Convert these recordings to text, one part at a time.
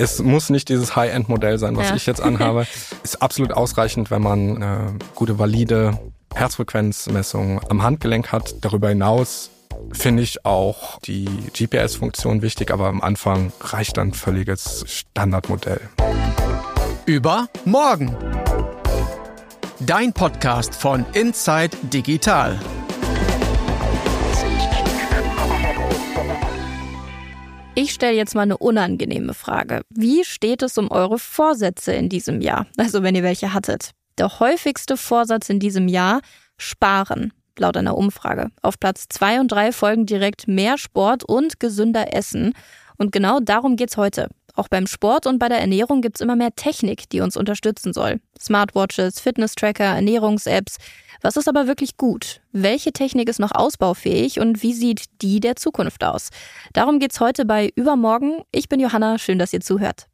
Es muss nicht dieses High-End-Modell sein, was Ja. ich jetzt anhabe. Ist absolut ausreichend, wenn man eine gute, valide Herzfrequenzmessung am Handgelenk hat. Darüber hinaus finde ich auch die GPS-Funktion wichtig, aber am Anfang reicht dann völliges Standardmodell. Über morgen. Dein Podcast von Inside Digital. Ich stelle jetzt mal eine unangenehme Frage. Wie steht es um eure Vorsätze in diesem Jahr? Also wenn ihr welche hattet. Der häufigste Vorsatz in diesem Jahr, sparen, laut einer Umfrage. Auf Platz zwei und drei folgen direkt mehr Sport und gesünder Essen. Und genau darum geht's heute. Auch beim Sport und bei der Ernährung gibt's immer mehr Technik, die uns unterstützen soll. Smartwatches, Fitness-Tracker, Ernährungs-Apps. Was ist aber wirklich gut? Welche Technik ist noch ausbaufähig und wie sieht die der Zukunft aus? Darum geht's heute bei Übermorgen. Ich bin Johanna, schön, dass ihr zuhört.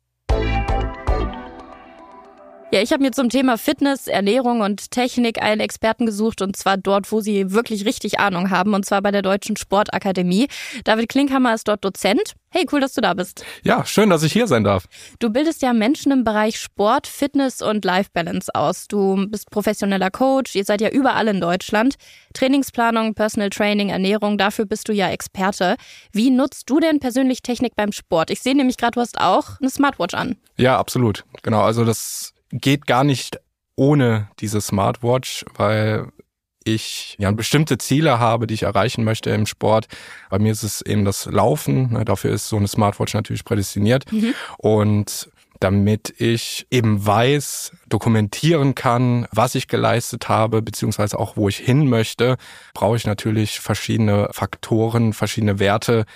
Ja, ich habe mir zum Thema Fitness, Ernährung und Technik einen Experten gesucht und zwar dort, wo sie wirklich richtig Ahnung haben und zwar bei der Deutschen Sportakademie. David Klinkhammer ist dort Dozent. Hey, cool, dass du da bist. Ja, schön, dass ich hier sein darf. Du bildest ja Menschen im Bereich Sport, Fitness und Life Balance aus. Du bist professioneller Coach, ihr seid ja überall in Deutschland. Trainingsplanung, Personal Training, Ernährung, dafür bist du ja Experte. Wie nutzt du denn persönlich Technik beim Sport? Ich sehe nämlich gerade, du hast auch eine Smartwatch an. Ja, absolut. Genau, also das geht gar nicht ohne diese Smartwatch, weil ich ja bestimmte Ziele habe, die ich erreichen möchte im Sport. Bei mir ist es eben das Laufen. Ne, dafür ist so eine Smartwatch natürlich prädestiniert. Und damit ich eben weiß, dokumentieren kann, was ich geleistet habe, beziehungsweise auch wo ich hin möchte, brauche ich natürlich verschiedene Faktoren, verschiedene Werte,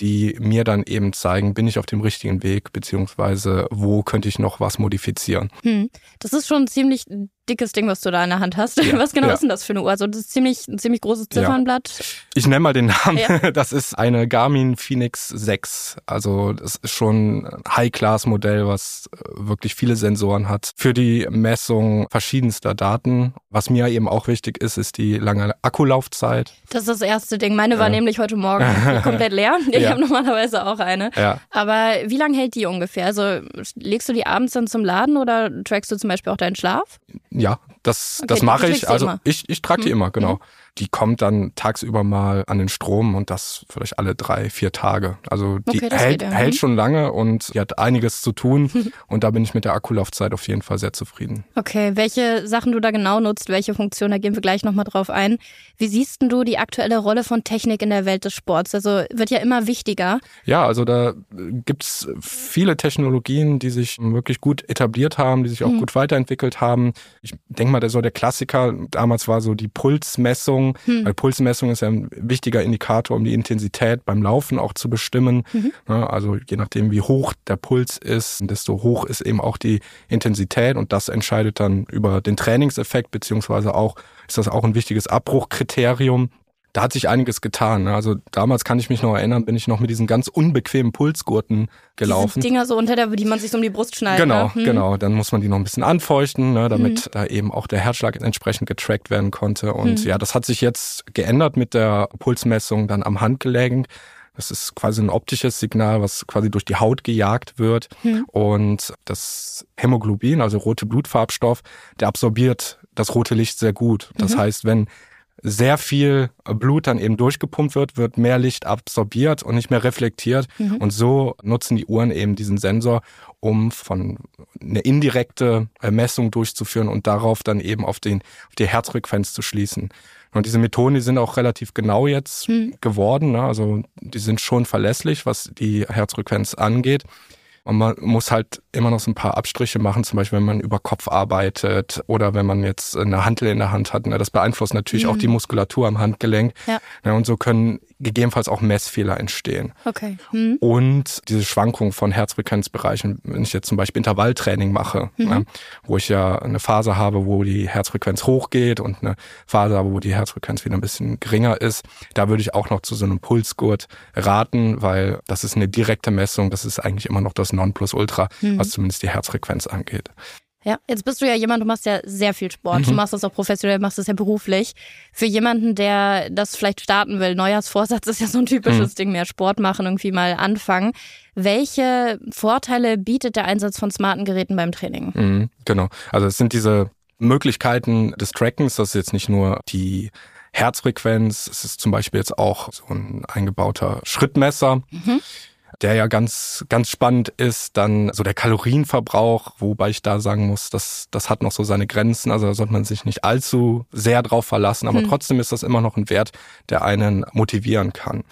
die mir dann eben zeigen, bin ich auf dem richtigen Weg, beziehungsweise wo könnte ich noch was modifizieren. Hm. Das ist schon ein ziemlich dickes Ding, was du da in der Hand hast. Ja, was genau ja. ist denn das für eine Uhr? Also das ist ziemlich, ein ziemlich großes Ja. Ziffernblatt. Ich nenne mal den Namen. Ja. Das ist eine Garmin Phoenix 6. Also das ist schon ein High-Class-Modell, was äh, wirklich viele Sensoren hat. Für die Messung verschiedenster Daten. Was mir eben auch wichtig ist, ist die lange Akkulaufzeit. Das ist das erste Ding. Meine war Ja. nämlich heute Morgen komplett leer. Ich Ja. habe normalerweise auch eine. Ja. Aber wie lange hält die ungefähr? Also legst du die abends dann zum Laden oder trackst du zum Beispiel auch deinen Schlaf? Ja, das, Okay, das mache ich. Also immer. ich, ich trage die Mhm. immer, genau. Die kommt dann tagsüber mal an den Strom und das vielleicht alle drei, vier Tage. Also die Okay, hält, ja. hält Mhm. schon lange und die hat einiges zu tun. und da bin ich mit der Akkulaufzeit auf jeden Fall sehr zufrieden. Okay, welche Sachen du da genau nutzt, welche Funktionen, da gehen wir gleich nochmal drauf ein. Wie siehst denn du die aktuelle Rolle von Technik in der Welt des Sports? Also wird ja immer wichtiger. Ja, also da gibt's viele Technologien, die sich wirklich gut etabliert haben, die sich auch Mhm. gut weiterentwickelt haben. Ich denke mal, der so der Klassiker damals war so die Pulsmessung. Hm. Weil Pulsmessung ist ja ein wichtiger Indikator, um die Intensität beim Laufen auch zu bestimmen. Mhm. Also je nachdem, wie hoch der Puls ist, desto hoch ist eben auch die Intensität und das entscheidet dann über den Trainingseffekt, beziehungsweise auch ist das auch ein wichtiges Abbruchkriterium. Da hat sich einiges getan. ne? Also damals kann ich mich noch erinnern, bin ich noch mit diesen ganz unbequemen Pulsgurten gelaufen. Diese Dinger so unter der, die man sich so um die Brust schneidet. Genau, ne? Hm. genau. Dann muss man die noch ein bisschen anfeuchten, ne, damit da eben auch der Herzschlag entsprechend getrackt werden konnte. Und Mhm. ja, das hat sich jetzt geändert mit der Pulsmessung dann am Handgelenk. Das ist quasi ein optisches Signal, was quasi durch die Haut gejagt wird. Mhm. Und das Hämoglobin, also rote Blutfarbstoff, der absorbiert das rote Licht sehr gut. Das Mhm. heißt, wenn sehr viel Blut dann eben durchgepumpt wird, wird mehr Licht absorbiert und nicht mehr reflektiert. Mhm. Und so nutzen die Uhren eben diesen Sensor, um von eine indirekte Messung durchzuführen und darauf dann eben auf, den, auf die Herzfrequenz zu schließen. Und diese Methoden, die sind auch relativ genau jetzt Mhm. geworden. Ne? Also die sind schon verlässlich, was die Herzfrequenz angeht. Und man muss halt immer noch so ein paar Abstriche machen, zum Beispiel wenn man über Kopf arbeitet oder wenn man jetzt eine Hantel in der Hand hat. Ne? Das beeinflusst natürlich auch Mhm. die Muskulatur am Handgelenk. Ja. Ne? Und so können gegebenenfalls auch Messfehler entstehen. Okay. Hm. Und diese Schwankung von Herzfrequenzbereichen, wenn ich jetzt zum Beispiel Intervalltraining mache, Mhm. ne, wo ich ja eine Phase habe, wo die Herzfrequenz hochgeht und eine Phase habe, wo die Herzfrequenz wieder ein bisschen geringer ist, da würde ich auch noch zu so einem Pulsgurt raten, weil das ist eine direkte Messung, das ist eigentlich immer noch das Nonplusultra, Mhm. was zumindest die Herzfrequenz angeht. Ja, jetzt bist du ja jemand, du machst ja sehr viel Sport. Mhm. Du machst das auch professionell, machst das ja beruflich. Für jemanden, der das vielleicht starten will, Neujahrsvorsatz ist ja so ein typisches Mhm. Ding, mehr Sport machen, irgendwie mal anfangen. Welche Vorteile bietet der Einsatz von smarten Geräten beim Training? Mhm, genau. Also es sind diese Möglichkeiten des Trackens, das ist jetzt nicht nur die Herzfrequenz, es ist zum Beispiel jetzt auch so ein eingebauter Schrittmesser, Mhm. Der ja ganz, ganz spannend ist. Dann so der Kalorienverbrauch, wobei ich da sagen muss, das, das hat noch so seine Grenzen. Also da sollte man sich nicht allzu sehr drauf verlassen, aber Hm. trotzdem ist das immer noch ein Wert, der einen motivieren kann.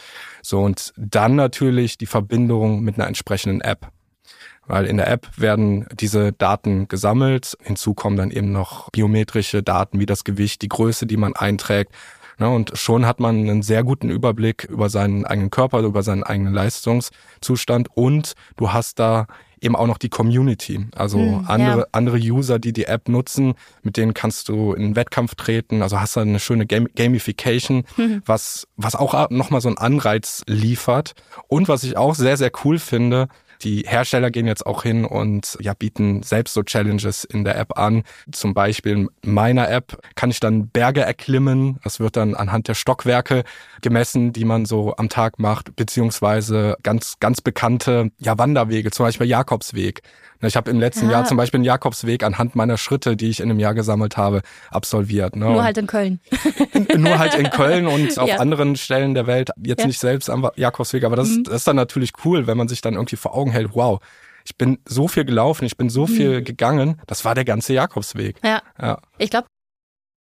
So und dann natürlich die Verbindung mit einer entsprechenden App. Weil in der App werden diese Daten gesammelt. Hinzu kommen dann eben noch biometrische Daten wie das Gewicht, die Größe, die man einträgt. Ne, und schon hat man einen sehr guten Überblick über seinen eigenen Körper, über seinen eigenen Leistungszustand. Und du hast da eben auch noch die Community. Also Hm, andere, ja. andere User, die die App nutzen, mit denen kannst du in einen Wettkampf treten. Also hast du eine schöne Gam Gamification, Mhm. was, was auch nochmal so einen Anreiz liefert. Und was ich auch sehr, sehr cool finde, die Hersteller gehen jetzt auch hin und ja, bieten selbst so Challenges in der App an. Zum Beispiel in meiner App kann ich dann Berge erklimmen. Das wird dann anhand der Stockwerke gemessen, die man so am Tag macht, beziehungsweise ganz, ganz bekannte ja, Wanderwege, zum Beispiel Jakobsweg. Ich habe im letzten Ah. Jahr zum Beispiel einen Jakobsweg anhand meiner Schritte, die ich in einem Jahr gesammelt habe, absolviert. Ne? Nur halt in Köln. nur halt in Köln und auf Ja. anderen Stellen der Welt, jetzt Ja. nicht selbst am Jakobsweg, aber das, Mhm. das ist dann natürlich cool, wenn man sich dann irgendwie vor Augen hält, wow, ich bin so viel gelaufen, ich bin so viel gegangen, das war der ganze Jakobsweg. Ja. Ja. Ich glaube,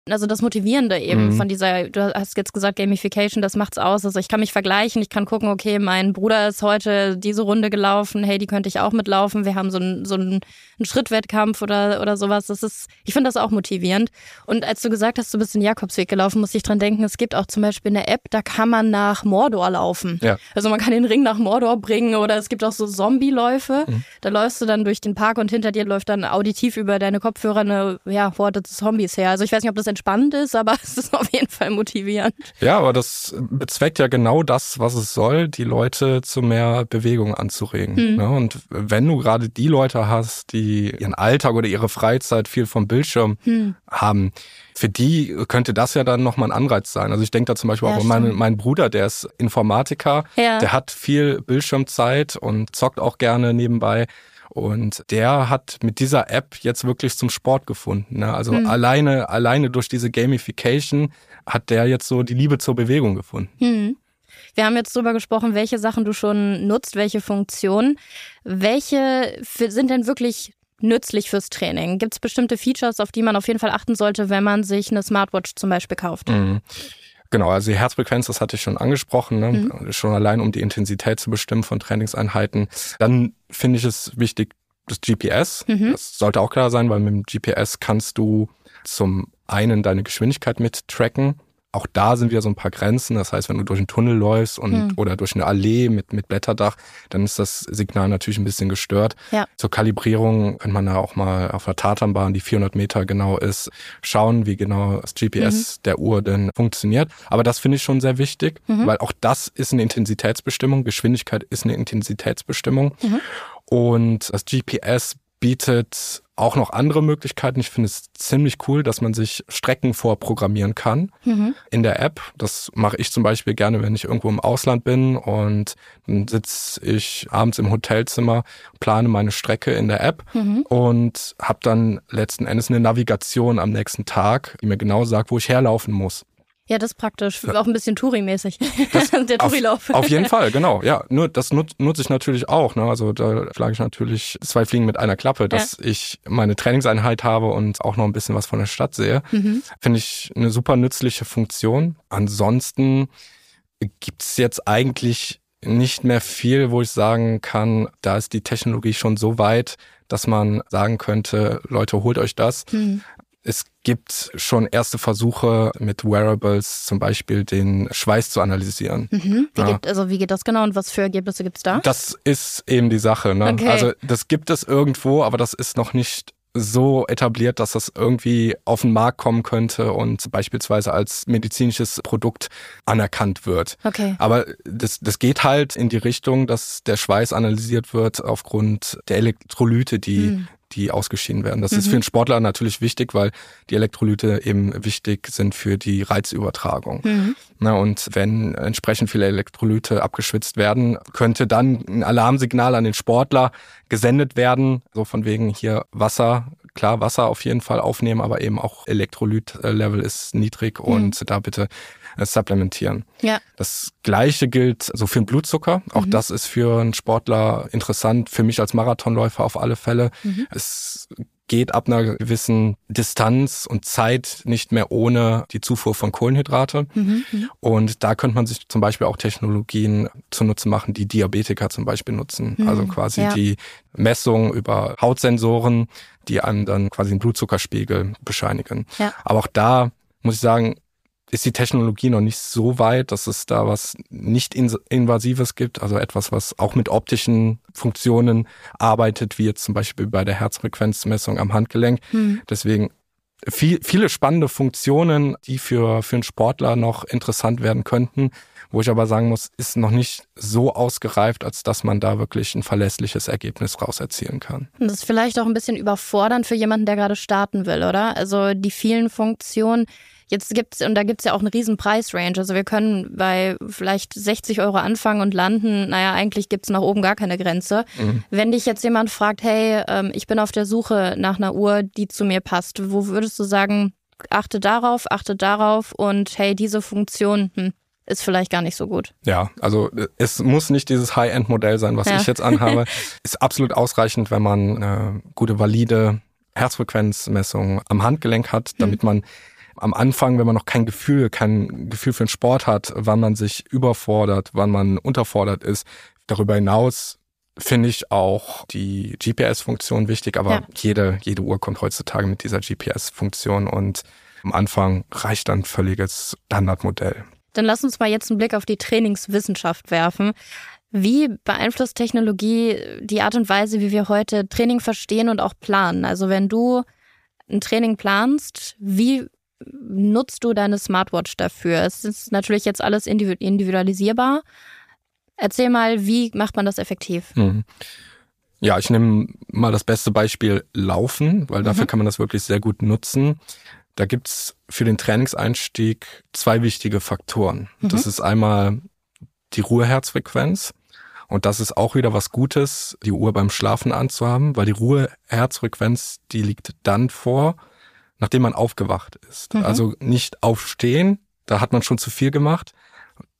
also das Motivierende eben Mhm. von dieser, du hast jetzt gesagt, Gamification, das macht's aus. Also ich kann mich vergleichen, ich kann gucken, okay, mein Bruder ist heute diese Runde gelaufen, hey, die könnte ich auch mitlaufen. Wir haben so einen so einen, einen Schrittwettkampf oder, oder sowas. Das ist, ich finde das auch motivierend. Und als du gesagt hast, du bist den Jakobsweg gelaufen, muss ich dran denken, es gibt auch zum Beispiel eine App, da kann man nach Mordor laufen. Ja. Also man kann den Ring nach Mordor bringen oder es gibt auch so Zombie-Läufe. Mhm. Da läufst du dann durch den Park und hinter dir läuft dann auditiv über deine Kopfhörer eine ja, Horde Zombies her. Also ich weiß nicht, ob das entspannend ist, aber es ist auf jeden Fall motivierend. Ja, aber das bezweckt ja genau das, was es soll, die Leute zu mehr Bewegung anzuregen. Hm. Ne? Und wenn du gerade die Leute hast, die ihren Alltag oder ihre Freizeit viel vom Bildschirm Hm. haben, für die könnte das ja dann nochmal ein Anreiz sein. Also ich denke da zum Beispiel Ja, auch an meinen Bruder, der ist Informatiker, Ja. der hat viel Bildschirmzeit und zockt auch gerne nebenbei. Und der hat mit dieser App jetzt wirklich zum Sport gefunden. Ne? Also Hm. alleine, alleine durch diese Gamification hat der jetzt so die Liebe zur Bewegung gefunden. Hm. Wir haben jetzt drüber gesprochen, welche Sachen du schon nutzt, welche Funktionen. Welche sind denn wirklich nützlich fürs Training? Gibt es bestimmte Features, auf die man auf jeden Fall achten sollte, wenn man sich eine Smartwatch zum Beispiel kauft? Mhm. Genau, also die Herzfrequenz, das hatte ich schon angesprochen, ne? Mhm. schon allein um die Intensität zu bestimmen von Trainingseinheiten. Dann finde ich es wichtig, das GPS. Mhm. Das sollte auch klar sein, weil mit dem GPS kannst du zum einen deine Geschwindigkeit mit tracken. Auch da sind wieder so ein paar Grenzen. Das heißt, wenn du durch einen Tunnel läufst und Mhm. oder durch eine Allee mit, mit Blätterdach, dann ist das Signal natürlich ein bisschen gestört. Ja. Zur Kalibrierung kann man da auch mal auf der Tatanbahn, die 400 Meter genau ist, schauen, wie genau das GPS der Uhr denn funktioniert. Aber das finde ich schon sehr wichtig, Mhm. weil auch das ist eine Intensitätsbestimmung. Geschwindigkeit ist eine Intensitätsbestimmung. Mhm. Und das GPS bietet auch noch andere Möglichkeiten. Ich finde es ziemlich cool, dass man sich Strecken vorprogrammieren kann Mhm. in der App. Das mache ich zum Beispiel gerne, wenn ich irgendwo im Ausland bin und dann sitze ich abends im Hotelzimmer, plane meine Strecke in der App Mhm. und habe dann letzten Endes eine Navigation am nächsten Tag, die mir genau sagt, wo ich herlaufen muss. Ja, das ist praktisch. Auch ein bisschen Touri-mäßig. Der Auf, Touri-Lauf. auf jeden Fall, genau. Ja, nur das nut, nutze ich natürlich auch. Ne? Also da schlage ich natürlich zwei Fliegen mit einer Klappe, dass ich meine Trainingseinheit habe und auch noch ein bisschen was von der Stadt sehe. Mhm. Finde ich eine super nützliche Funktion. Ansonsten gibt's jetzt eigentlich nicht mehr viel, wo ich sagen kann, da ist die Technologie schon so weit, dass man sagen könnte, Leute, holt euch das. Mhm. Es gibt schon erste Versuche mit Wearables, zum Beispiel den Schweiß zu analysieren. Mhm. Wie, Ja. geht, also wie geht das genau und was für Ergebnisse gibt's da? Das ist eben die Sache. Ne? Okay. Also das gibt es irgendwo, aber das ist noch nicht so etabliert, dass das irgendwie auf den Markt kommen könnte und beispielsweise als medizinisches Produkt anerkannt wird. Okay. Aber das, das geht halt in die Richtung, dass der Schweiß analysiert wird aufgrund der Elektrolyte, die Mhm. Die ausgeschieden werden. Das mhm. ist für einen Sportler natürlich wichtig, weil die Elektrolyte eben wichtig sind für die Reizübertragung. Mhm. Na, und wenn entsprechend viele Elektrolyte abgeschwitzt werden, könnte dann ein Alarmsignal an den Sportler gesendet werden, so von wegen hier Wasser, klar Wasser auf jeden Fall aufnehmen, aber eben auch Elektrolytlevel ist niedrig mhm. und da bitte äh, supplementieren. Ja. Das gleiche gilt so für den Blutzucker. Auch mhm. das ist für einen Sportler interessant, für mich als Marathonläufer auf alle Fälle. Mhm. Es geht ab einer gewissen Distanz und Zeit nicht mehr ohne die Zufuhr von Kohlenhydrate. Mhm, mhm, und da könnte man sich zum Beispiel auch Technologien zunutze machen, die Diabetiker zum Beispiel nutzen. Mhm, also quasi ja. die Messung über Hautsensoren, die einem dann quasi den Blutzuckerspiegel bescheinigen. Ja. Aber auch da muss ich sagen, ist die Technologie noch nicht so weit, dass es da was nicht invasives gibt, also etwas, was auch mit optischen Funktionen arbeitet, wie jetzt zum Beispiel bei der Herzfrequenzmessung am Handgelenk. Hm. Deswegen viel, viele spannende Funktionen, die für, für einen Sportler noch interessant werden könnten, wo ich aber sagen muss, ist noch nicht so ausgereift, als dass man da wirklich ein verlässliches Ergebnis raus erzielen kann. Das ist vielleicht auch ein bisschen überfordernd für jemanden, der gerade starten will, oder? Also die vielen Funktionen, Jetzt gibt's, und da gibt's ja auch eine riesen Preisrange. Also wir können bei vielleicht 60 Euro anfangen und landen. Naja, eigentlich gibt's nach oben gar keine Grenze. Mhm. Wenn dich jetzt jemand fragt, hey, ähm, ich bin auf der Suche nach einer Uhr, die zu mir passt, wo würdest du sagen, achte darauf, achte darauf und hey, diese Funktion, hm, ist vielleicht gar nicht so gut. Ja, also es muss nicht dieses High-End-Modell sein, was ja. ich jetzt anhabe. ist absolut ausreichend, wenn man eine gute, valide Herzfrequenzmessung am Handgelenk hat, damit mhm. man am Anfang, wenn man noch kein Gefühl, kein Gefühl für den Sport hat, wann man sich überfordert, wann man unterfordert ist. Darüber hinaus finde ich auch die GPS-Funktion wichtig, aber ja. jede, jede Uhr kommt heutzutage mit dieser GPS-Funktion und am Anfang reicht dann völliges Standardmodell. Dann lass uns mal jetzt einen Blick auf die Trainingswissenschaft werfen. Wie beeinflusst Technologie die Art und Weise, wie wir heute Training verstehen und auch planen? Also wenn du ein Training planst, wie nutzt du deine Smartwatch dafür? Es ist natürlich jetzt alles individualisierbar. Erzähl mal, wie macht man das effektiv? Mhm. Ja, ich nehme mal das beste Beispiel Laufen, weil dafür mhm. kann man das wirklich sehr gut nutzen. Da gibt's für den Trainingseinstieg zwei wichtige Faktoren. Mhm. Das ist einmal die Ruheherzfrequenz. Und das ist auch wieder was Gutes, die Uhr beim Schlafen anzuhaben, weil die Ruheherzfrequenz, die liegt dann vor, nachdem man aufgewacht ist. Mhm. Also nicht aufstehen, da hat man schon zu viel gemacht,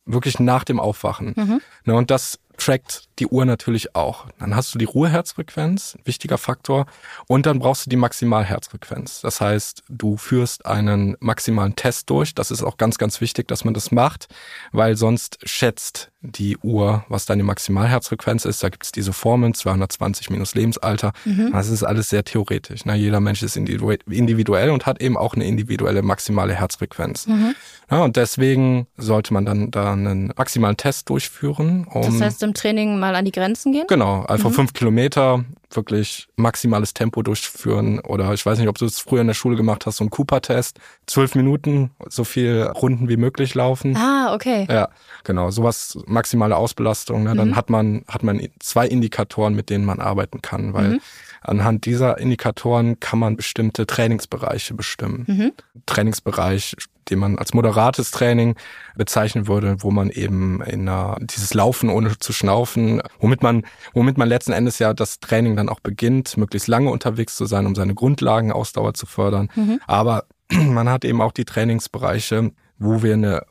wirklich nach dem Aufwachen. Mhm. Ne, und das trackt die Uhr natürlich auch. Dann hast du die Ruheherzfrequenz, wichtiger Faktor, und dann brauchst du die Maximalherzfrequenz. Das heißt, du führst einen maximalen Test durch. Das ist auch ganz, ganz wichtig, dass man das macht, weil sonst schätzt die Uhr, was deine Maximalherzfrequenz ist. Da gibt es diese Formeln, 220 minus Lebensalter. Mhm. Das ist alles sehr theoretisch. Na, jeder Mensch ist individuell und hat eben auch eine individuelle maximale Herzfrequenz. Mhm. Ja, und deswegen sollte man dann da einen maximalen Test durchführen. Um das heißt, im Training mal an die Grenzen gehen? Genau, einfach mhm. fünf Kilometer wirklich maximales Tempo durchführen oder ich weiß nicht, ob du es früher in der Schule gemacht hast, so ein Cooper-Test, zwölf Minuten, so viel Runden wie möglich laufen. Ah, okay. Ja, genau, sowas maximale Ausbelastung. Ne? Dann mhm. hat man hat man zwei Indikatoren, mit denen man arbeiten kann, weil mhm. Anhand dieser Indikatoren kann man bestimmte Trainingsbereiche bestimmen. Mhm. Trainingsbereich, den man als moderates Training bezeichnen würde, wo man eben in einer, dieses Laufen ohne zu schnaufen, womit man, womit man letzten Endes ja das Training dann auch beginnt, möglichst lange unterwegs zu sein, um seine Grundlagenausdauer zu fördern. Mhm. Aber man hat eben auch die Trainingsbereiche, wo wir eine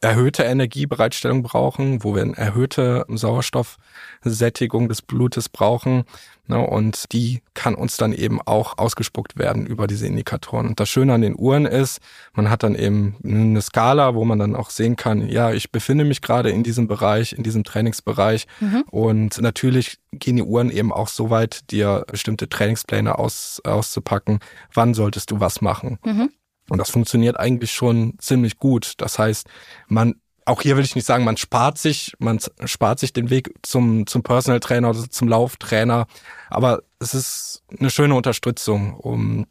erhöhte Energiebereitstellung brauchen, wo wir eine erhöhte Sauerstoffsättigung des Blutes brauchen. Ne, und die kann uns dann eben auch ausgespuckt werden über diese Indikatoren. Und das Schöne an den Uhren ist, man hat dann eben eine Skala, wo man dann auch sehen kann, ja, ich befinde mich gerade in diesem Bereich, in diesem Trainingsbereich. Mhm. Und natürlich gehen die Uhren eben auch so weit, dir bestimmte Trainingspläne aus, auszupacken. Wann solltest du was machen? Mhm. Und das funktioniert eigentlich schon ziemlich gut. Das heißt, man auch hier will ich nicht sagen, man spart sich, man spart sich den Weg zum, zum Personal Trainer oder zum Lauftrainer. Aber es ist eine schöne Unterstützung, um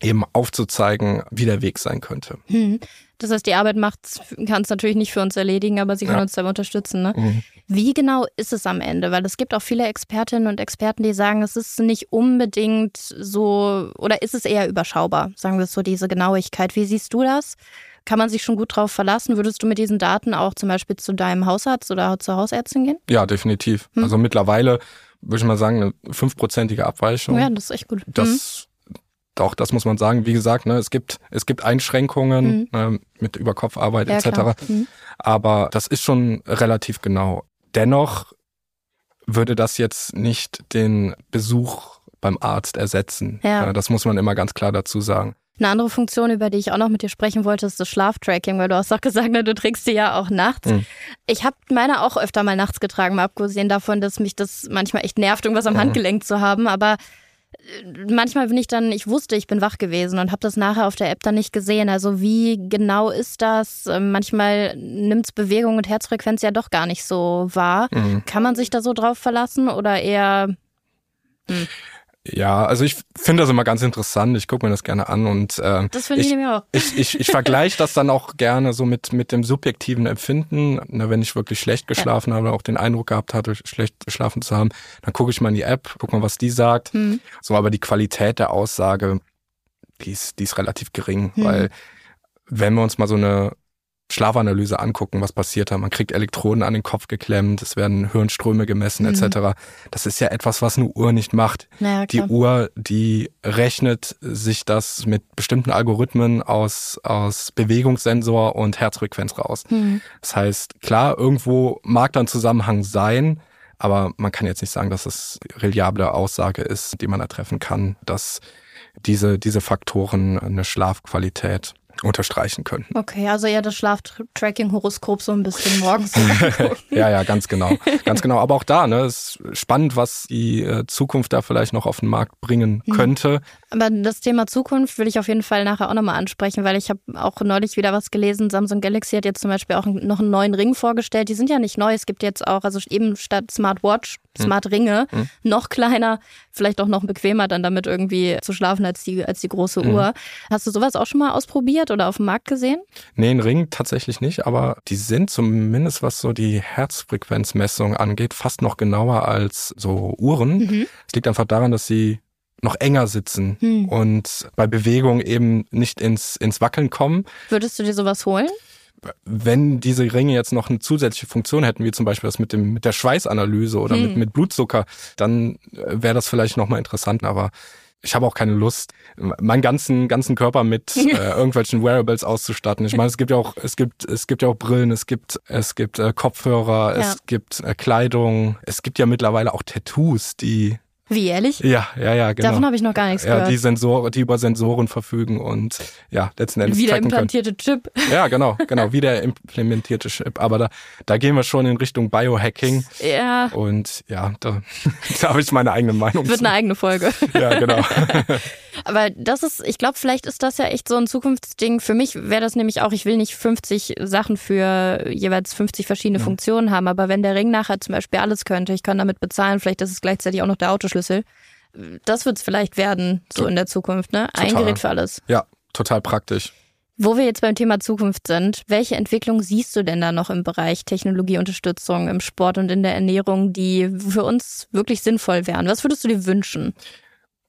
eben aufzuzeigen, wie der Weg sein könnte. Hm. Das heißt, die Arbeit kann es natürlich nicht für uns erledigen, aber sie kann ja. uns dabei unterstützen. Ne? Mhm. Wie genau ist es am Ende? Weil es gibt auch viele Expertinnen und Experten, die sagen, es ist nicht unbedingt so, oder ist es eher überschaubar, sagen wir so, diese Genauigkeit. Wie siehst du das? Kann man sich schon gut drauf verlassen? Würdest du mit diesen Daten auch zum Beispiel zu deinem Hausarzt oder zur Hausärztin gehen? Ja, definitiv. Hm. Also mittlerweile würde ich mal sagen, eine fünfprozentige Abweichung. Ja, das ist echt gut. Das auch das muss man sagen, wie gesagt, ne, es gibt es gibt Einschränkungen mhm. ne, mit Überkopfarbeit ja, etc. Mhm. Aber das ist schon relativ genau. Dennoch würde das jetzt nicht den Besuch beim Arzt ersetzen. Ja. Das muss man immer ganz klar dazu sagen. Eine andere Funktion, über die ich auch noch mit dir sprechen wollte, ist das Schlaftracking, weil du hast doch gesagt, ne, du trägst sie ja auch nachts. Mhm. Ich habe meine auch öfter mal nachts getragen, mal abgesehen davon, dass mich das manchmal echt nervt, irgendwas am mhm. Handgelenk zu haben. Aber manchmal bin ich dann, ich wusste, ich bin wach gewesen und habe das nachher auf der App dann nicht gesehen. Also wie genau ist das? Ähm, manchmal nimmt es Bewegung und Herzfrequenz ja doch gar nicht so wahr. Mhm. Kann man sich da so drauf verlassen oder eher? Hm. Ja, also ich finde das immer ganz interessant. Ich gucke mir das gerne an und äh, das finde ich, ich auch. Ich, ich, ich vergleiche das dann auch gerne so mit mit dem subjektiven Empfinden. Na, wenn ich wirklich schlecht geschlafen ja. habe, auch den Eindruck gehabt hatte, schlecht geschlafen zu haben, dann gucke ich mal in die App, guck mal, was die sagt. Mhm. So, aber die Qualität der Aussage, die ist, die ist relativ gering, mhm. weil wenn wir uns mal so eine Schlafanalyse angucken, was passiert da. Man kriegt Elektroden an den Kopf geklemmt, es werden Hirnströme gemessen mhm. etc. Das ist ja etwas, was eine Uhr nicht macht. Naja, die Uhr, die rechnet sich das mit bestimmten Algorithmen aus, aus Bewegungssensor und Herzfrequenz raus. Mhm. Das heißt, klar, irgendwo mag da ein Zusammenhang sein, aber man kann jetzt nicht sagen, dass es reliable Aussage ist, die man da treffen kann, dass diese, diese Faktoren eine Schlafqualität unterstreichen könnten. Okay, also eher das Schlaftracking-Horoskop so ein bisschen morgens. ja, ja, ganz genau. Ganz genau. Aber auch da, ne, ist spannend, was die äh, Zukunft da vielleicht noch auf den Markt bringen mhm. könnte. Aber das Thema Zukunft will ich auf jeden Fall nachher auch nochmal ansprechen, weil ich habe auch neulich wieder was gelesen. Samsung Galaxy hat jetzt zum Beispiel auch noch einen neuen Ring vorgestellt. Die sind ja nicht neu. Es gibt jetzt auch, also eben statt Smartwatch. Smart Ringe, hm. noch kleiner, vielleicht auch noch bequemer dann damit irgendwie zu schlafen als die, als die große hm. Uhr. Hast du sowas auch schon mal ausprobiert oder auf dem Markt gesehen? Nee, ein Ring tatsächlich nicht, aber die sind zumindest, was so die Herzfrequenzmessung angeht, fast noch genauer als so Uhren. Es mhm. liegt einfach daran, dass sie noch enger sitzen hm. und bei Bewegung eben nicht ins, ins Wackeln kommen. Würdest du dir sowas holen? Wenn diese Ringe jetzt noch eine zusätzliche Funktion hätten, wie zum Beispiel das mit dem mit der Schweißanalyse oder hm. mit, mit Blutzucker, dann äh, wäre das vielleicht nochmal interessant, aber ich habe auch keine Lust, meinen ganzen ganzen Körper mit äh, irgendwelchen Wearables auszustatten. Ich meine, es gibt ja auch es gibt es gibt ja auch Brillen, es gibt es gibt äh, Kopfhörer, ja. es gibt äh, Kleidung, es gibt ja mittlerweile auch Tattoos, die wie ehrlich? Ja, ja, ja, genau. Davon habe ich noch gar nichts gehört. Ja, die Sensoren, die über Sensoren verfügen und ja, letzten Endes Wieder implantierte können. Chip. Ja, genau, genau, wieder implementierte Chip. Aber da, da gehen wir schon in Richtung Biohacking. Ja. Und ja, da, da habe ich meine eigene Meinung. Wird zu. eine eigene Folge. Ja, genau. Aber das ist, ich glaube, vielleicht ist das ja echt so ein Zukunftsding. Für mich wäre das nämlich auch, ich will nicht 50 Sachen für jeweils 50 verschiedene ja. Funktionen haben, aber wenn der Ring nachher zum Beispiel alles könnte, ich kann damit bezahlen, vielleicht ist es gleichzeitig auch noch der Autoschlüssel. Das wird es vielleicht werden, so in der Zukunft, ne? Ein Gerät für alles. Ja, total praktisch. Wo wir jetzt beim Thema Zukunft sind, welche Entwicklung siehst du denn da noch im Bereich Technologieunterstützung im Sport und in der Ernährung, die für uns wirklich sinnvoll wären? Was würdest du dir wünschen?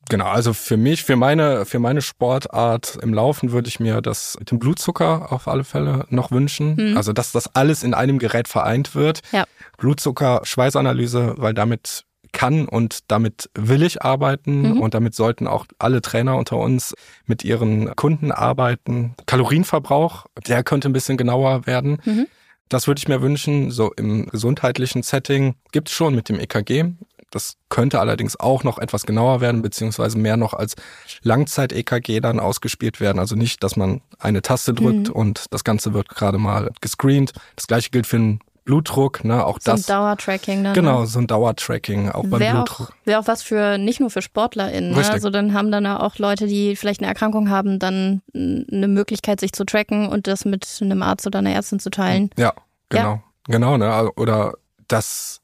Genau, also für mich, für meine, für meine Sportart im Laufen würde ich mir das mit dem Blutzucker auf alle Fälle noch wünschen. Mhm. Also, dass das alles in einem Gerät vereint wird. Ja. Blutzucker, Schweißanalyse, weil damit kann und damit will ich arbeiten mhm. und damit sollten auch alle Trainer unter uns mit ihren Kunden arbeiten. Kalorienverbrauch, der könnte ein bisschen genauer werden. Mhm. Das würde ich mir wünschen. So im gesundheitlichen Setting gibt es schon mit dem EKG das könnte allerdings auch noch etwas genauer werden, beziehungsweise mehr noch als Langzeit-EKG dann ausgespielt werden. Also nicht, dass man eine Taste drückt mhm. und das Ganze wird gerade mal gescreent. Das gleiche gilt für den Blutdruck, ne, auch so das. So ein Dauertracking dann. Genau, ne? so ein Dauertracking, auch beim wär Blutdruck. Wäre auch was für, nicht nur für SportlerInnen, ne? also dann haben dann auch Leute, die vielleicht eine Erkrankung haben, dann eine Möglichkeit, sich zu tracken und das mit einem Arzt oder einer Ärztin zu teilen. Ja, genau, ja. genau, ne, oder das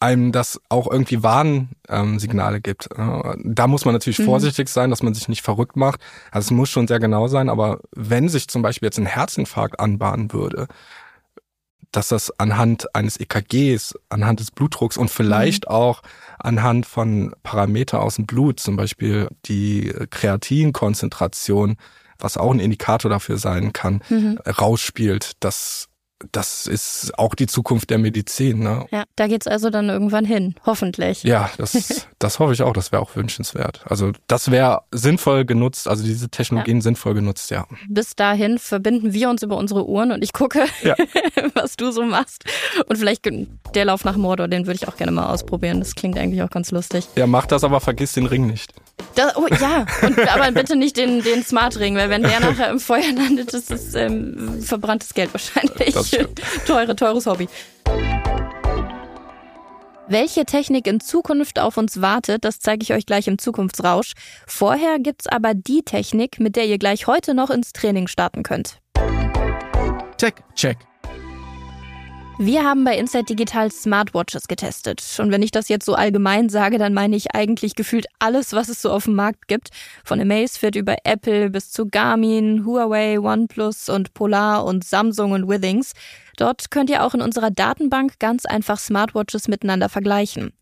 einem das auch irgendwie Warnsignale gibt. Da muss man natürlich mhm. vorsichtig sein, dass man sich nicht verrückt macht. Also es muss schon sehr genau sein, aber wenn sich zum Beispiel jetzt ein Herzinfarkt anbahnen würde, dass das anhand eines EKGs, anhand des Blutdrucks und vielleicht mhm. auch anhand von Parameter aus dem Blut, zum Beispiel die Kreatinkonzentration, was auch ein Indikator dafür sein kann, mhm. rausspielt, dass das ist auch die Zukunft der Medizin. Ne? Ja, da geht's also dann irgendwann hin, hoffentlich. Ja, das, das hoffe ich auch. Das wäre auch wünschenswert. Also das wäre sinnvoll genutzt, also diese Technologien ja. sinnvoll genutzt, ja. Bis dahin verbinden wir uns über unsere Uhren und ich gucke, ja. was du so machst. Und vielleicht der Lauf nach Mordor, den würde ich auch gerne mal ausprobieren. Das klingt eigentlich auch ganz lustig. Ja, mach das, aber vergiss den Ring nicht. Das, oh, ja, und, aber bitte nicht den, den Smart Ring, weil wenn der nachher im Feuer landet, ist es ähm, verbranntes Geld wahrscheinlich. Das Teure, teures Hobby. Welche Technik in Zukunft auf uns wartet, das zeige ich euch gleich im Zukunftsrausch. Vorher gibt's aber die Technik, mit der ihr gleich heute noch ins Training starten könnt. Tech Check. Wir haben bei Inside Digital Smartwatches getestet. Und wenn ich das jetzt so allgemein sage, dann meine ich eigentlich gefühlt alles, was es so auf dem Markt gibt. Von Amazfit über Apple bis zu Garmin, Huawei, OnePlus und Polar und Samsung und Withings. Dort könnt ihr auch in unserer Datenbank ganz einfach Smartwatches miteinander vergleichen.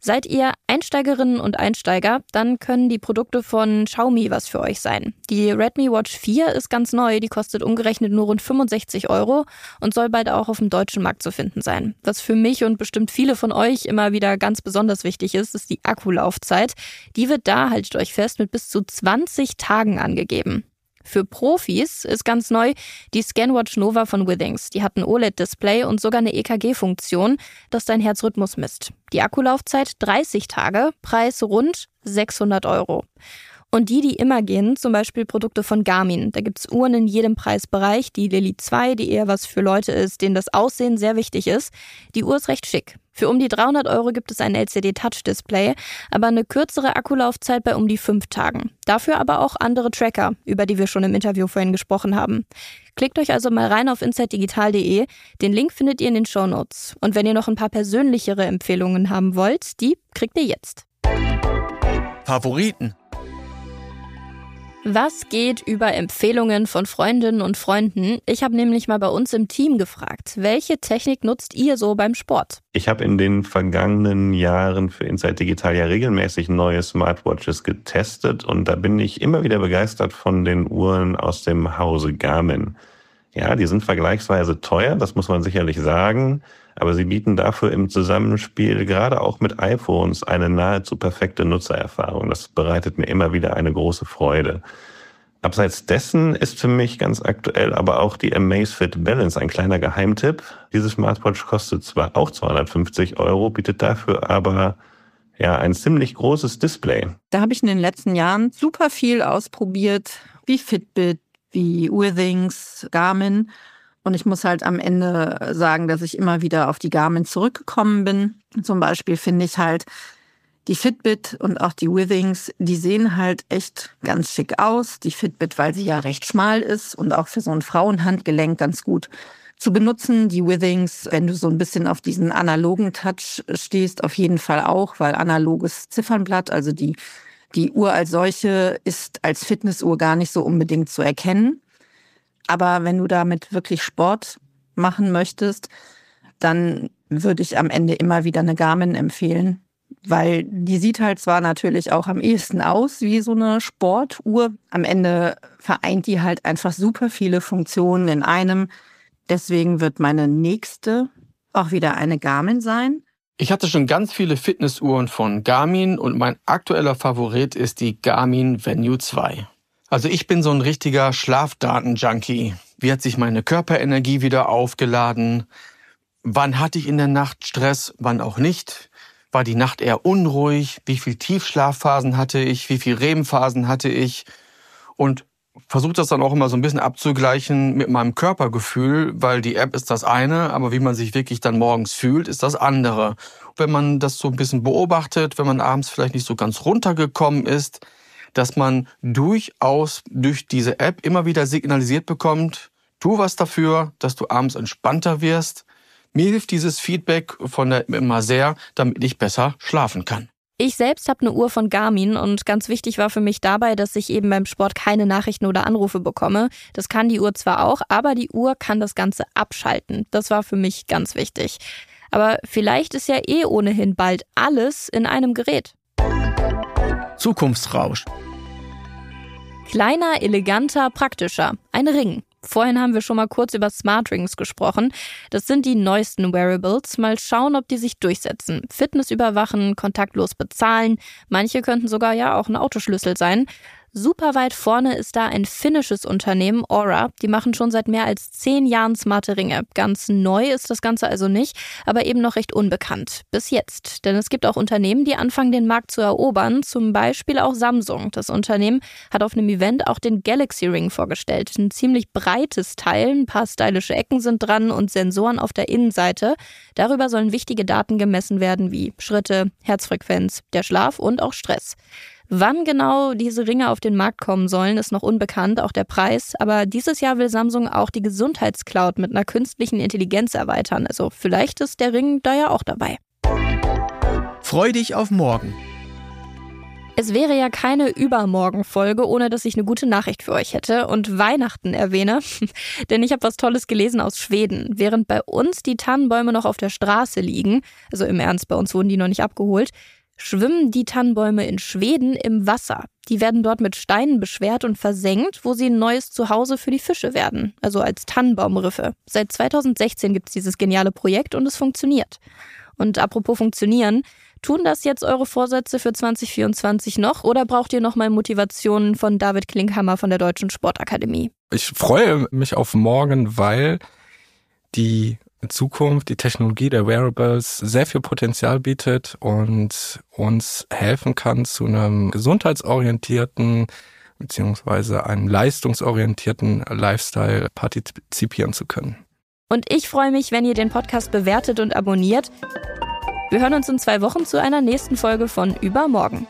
Seid ihr Einsteigerinnen und Einsteiger, dann können die Produkte von Xiaomi was für euch sein. Die Redmi Watch 4 ist ganz neu, die kostet umgerechnet nur rund 65 Euro und soll bald auch auf dem deutschen Markt zu finden sein. Was für mich und bestimmt viele von euch immer wieder ganz besonders wichtig ist, ist die Akkulaufzeit. Die wird da, haltet euch fest, mit bis zu 20 Tagen angegeben. Für Profis ist ganz neu die Scanwatch Nova von Withings. Die hat ein OLED-Display und sogar eine EKG-Funktion, das dein Herzrhythmus misst. Die Akkulaufzeit 30 Tage, Preis rund 600 Euro. Und die, die immer gehen, zum Beispiel Produkte von Garmin. Da gibt's Uhren in jedem Preisbereich. Die Lily 2, die eher was für Leute ist, denen das Aussehen sehr wichtig ist. Die Uhr ist recht schick. Für um die 300 Euro gibt es ein LCD-Touch-Display, aber eine kürzere Akkulaufzeit bei um die fünf Tagen. Dafür aber auch andere Tracker, über die wir schon im Interview vorhin gesprochen haben. Klickt euch also mal rein auf insightdigital.de. Den Link findet ihr in den Show Notes. Und wenn ihr noch ein paar persönlichere Empfehlungen haben wollt, die kriegt ihr jetzt. Favoriten was geht über Empfehlungen von Freundinnen und Freunden? Ich habe nämlich mal bei uns im Team gefragt, welche Technik nutzt ihr so beim Sport? Ich habe in den vergangenen Jahren für Inside Digital ja regelmäßig neue Smartwatches getestet und da bin ich immer wieder begeistert von den Uhren aus dem Hause Garmin. Ja, die sind vergleichsweise teuer, das muss man sicherlich sagen, aber sie bieten dafür im Zusammenspiel gerade auch mit iPhones eine nahezu perfekte Nutzererfahrung. Das bereitet mir immer wieder eine große Freude. Abseits dessen ist für mich ganz aktuell aber auch die Amazfit Balance ein kleiner Geheimtipp. Diese Smartwatch kostet zwar auch 250 Euro, bietet dafür aber ja ein ziemlich großes Display. Da habe ich in den letzten Jahren super viel ausprobiert, wie Fitbit, wie Withings, Garmin. Und ich muss halt am Ende sagen, dass ich immer wieder auf die Garmin zurückgekommen bin. Zum Beispiel finde ich halt die Fitbit und auch die Withings, die sehen halt echt ganz schick aus. Die Fitbit, weil sie ja recht schmal ist und auch für so ein Frauenhandgelenk ganz gut zu benutzen. Die Withings, wenn du so ein bisschen auf diesen analogen Touch stehst, auf jeden Fall auch, weil analoges Ziffernblatt, also die die Uhr als solche ist als Fitnessuhr gar nicht so unbedingt zu erkennen. Aber wenn du damit wirklich Sport machen möchtest, dann würde ich am Ende immer wieder eine Garmin empfehlen, weil die sieht halt zwar natürlich auch am ehesten aus wie so eine Sportuhr. Am Ende vereint die halt einfach super viele Funktionen in einem. Deswegen wird meine nächste auch wieder eine Garmin sein. Ich hatte schon ganz viele Fitnessuhren von Garmin und mein aktueller Favorit ist die Garmin Venue 2. Also ich bin so ein richtiger Schlafdaten-Junkie. Wie hat sich meine Körperenergie wieder aufgeladen? Wann hatte ich in der Nacht Stress, wann auch nicht? War die Nacht eher unruhig? Wie viel Tiefschlafphasen hatte ich? Wie viel REM-Phasen hatte ich? Und versuche das dann auch immer so ein bisschen abzugleichen mit meinem Körpergefühl, weil die App ist das eine, aber wie man sich wirklich dann morgens fühlt, ist das andere. Wenn man das so ein bisschen beobachtet, wenn man abends vielleicht nicht so ganz runtergekommen ist, dass man durchaus durch diese App immer wieder signalisiert bekommt, tu was dafür, dass du abends entspannter wirst, Mir hilft dieses Feedback von der immer sehr, damit ich besser schlafen kann. Ich selbst habe eine Uhr von Garmin und ganz wichtig war für mich dabei, dass ich eben beim Sport keine Nachrichten oder Anrufe bekomme. Das kann die Uhr zwar auch, aber die Uhr kann das Ganze abschalten. Das war für mich ganz wichtig. Aber vielleicht ist ja eh ohnehin bald alles in einem Gerät. Zukunftsrausch. Kleiner, eleganter, praktischer. Ein Ring. Vorhin haben wir schon mal kurz über Smart Rings gesprochen. Das sind die neuesten Wearables. Mal schauen, ob die sich durchsetzen. Fitness überwachen, kontaktlos bezahlen. Manche könnten sogar ja auch ein Autoschlüssel sein. Super weit vorne ist da ein finnisches Unternehmen, Aura. Die machen schon seit mehr als zehn Jahren smarte Ringe. Ganz neu ist das Ganze also nicht, aber eben noch recht unbekannt. Bis jetzt. Denn es gibt auch Unternehmen, die anfangen, den Markt zu erobern. Zum Beispiel auch Samsung. Das Unternehmen hat auf einem Event auch den Galaxy Ring vorgestellt. Ein ziemlich breites Teil, ein paar stylische Ecken sind dran und Sensoren auf der Innenseite. Darüber sollen wichtige Daten gemessen werden wie Schritte, Herzfrequenz, der Schlaf und auch Stress. Wann genau diese Ringe auf den Markt kommen sollen, ist noch unbekannt, auch der Preis. Aber dieses Jahr will Samsung auch die Gesundheitscloud mit einer künstlichen Intelligenz erweitern. Also vielleicht ist der Ring da ja auch dabei. Freu dich auf morgen. Es wäre ja keine Übermorgen-Folge, ohne dass ich eine gute Nachricht für euch hätte und Weihnachten erwähne. Denn ich habe was Tolles gelesen aus Schweden. Während bei uns die Tannenbäume noch auf der Straße liegen, also im Ernst, bei uns wurden die noch nicht abgeholt, schwimmen die Tannenbäume in Schweden im Wasser. Die werden dort mit Steinen beschwert und versenkt, wo sie ein neues Zuhause für die Fische werden, also als Tannenbaumriffe. Seit 2016 gibt es dieses geniale Projekt und es funktioniert. Und apropos funktionieren, tun das jetzt eure Vorsätze für 2024 noch oder braucht ihr nochmal Motivationen von David Klinkhammer von der Deutschen Sportakademie? Ich freue mich auf morgen, weil die Zukunft, die Technologie der Wearables sehr viel Potenzial bietet und uns helfen kann, zu einem gesundheitsorientierten beziehungsweise einem leistungsorientierten Lifestyle partizipieren zu können. Und ich freue mich, wenn ihr den Podcast bewertet und abonniert. Wir hören uns in zwei Wochen zu einer nächsten Folge von Übermorgen.